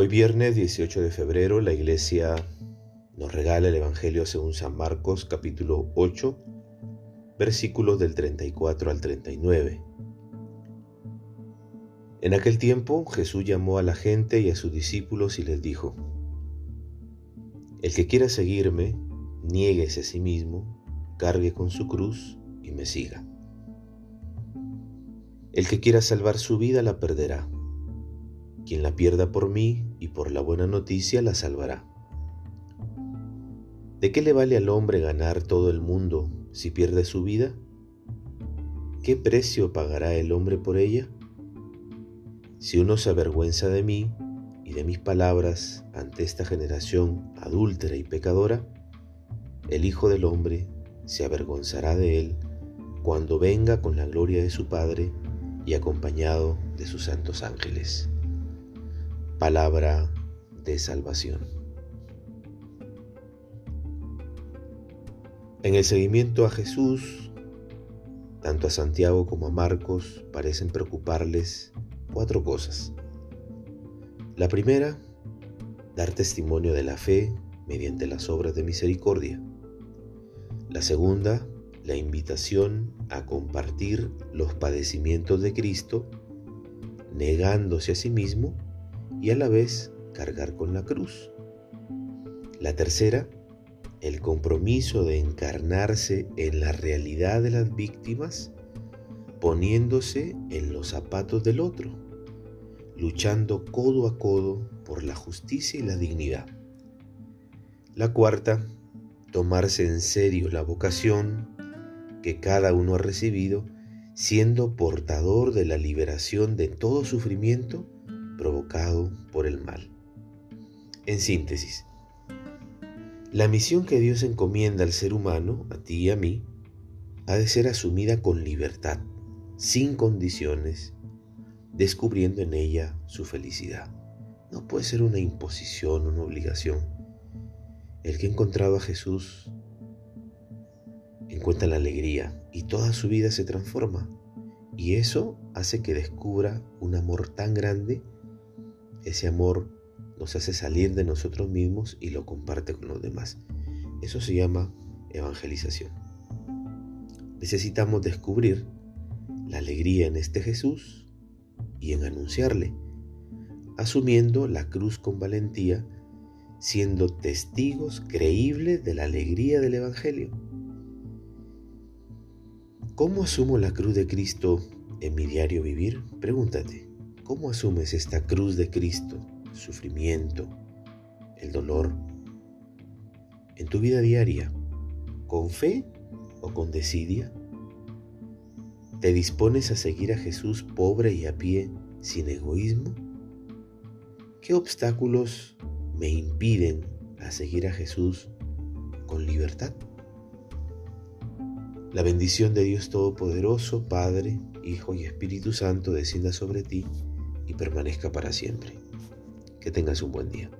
Hoy viernes 18 de febrero la iglesia nos regala el Evangelio según San Marcos capítulo 8 versículos del 34 al 39. En aquel tiempo Jesús llamó a la gente y a sus discípulos y les dijo, El que quiera seguirme, niéguese a sí mismo, cargue con su cruz y me siga. El que quiera salvar su vida la perderá. Quien la pierda por mí y por la buena noticia la salvará. ¿De qué le vale al hombre ganar todo el mundo si pierde su vida? ¿Qué precio pagará el hombre por ella? Si uno se avergüenza de mí y de mis palabras ante esta generación adúltera y pecadora, el Hijo del Hombre se avergonzará de él cuando venga con la gloria de su Padre y acompañado de sus santos ángeles. Palabra de salvación. En el seguimiento a Jesús, tanto a Santiago como a Marcos parecen preocuparles cuatro cosas. La primera, dar testimonio de la fe mediante las obras de misericordia. La segunda, la invitación a compartir los padecimientos de Cristo, negándose a sí mismo y a la vez cargar con la cruz. La tercera, el compromiso de encarnarse en la realidad de las víctimas poniéndose en los zapatos del otro, luchando codo a codo por la justicia y la dignidad. La cuarta, tomarse en serio la vocación que cada uno ha recibido, siendo portador de la liberación de todo sufrimiento por el mal. En síntesis, la misión que Dios encomienda al ser humano, a ti y a mí, ha de ser asumida con libertad, sin condiciones, descubriendo en ella su felicidad. No puede ser una imposición, una obligación. El que ha encontrado a Jesús encuentra la alegría y toda su vida se transforma. Y eso hace que descubra un amor tan grande. Ese amor nos hace salir de nosotros mismos y lo comparte con los demás. Eso se llama evangelización. Necesitamos descubrir la alegría en este Jesús y en anunciarle, asumiendo la cruz con valentía, siendo testigos creíbles de la alegría del Evangelio. ¿Cómo asumo la cruz de Cristo en mi diario vivir? Pregúntate, ¿cómo asumes esta cruz de Cristo, sufrimiento, el dolor, en tu vida diaria? ¿Con fe o con desidia? ¿Te dispones a seguir a Jesús pobre y a pie, sin egoísmo? ¿Qué obstáculos me impiden a seguir a Jesús con libertad? La bendición de Dios Todopoderoso, Padre, Hijo y Espíritu Santo descienda sobre ti y permanezca para siempre. Que tengas un buen día.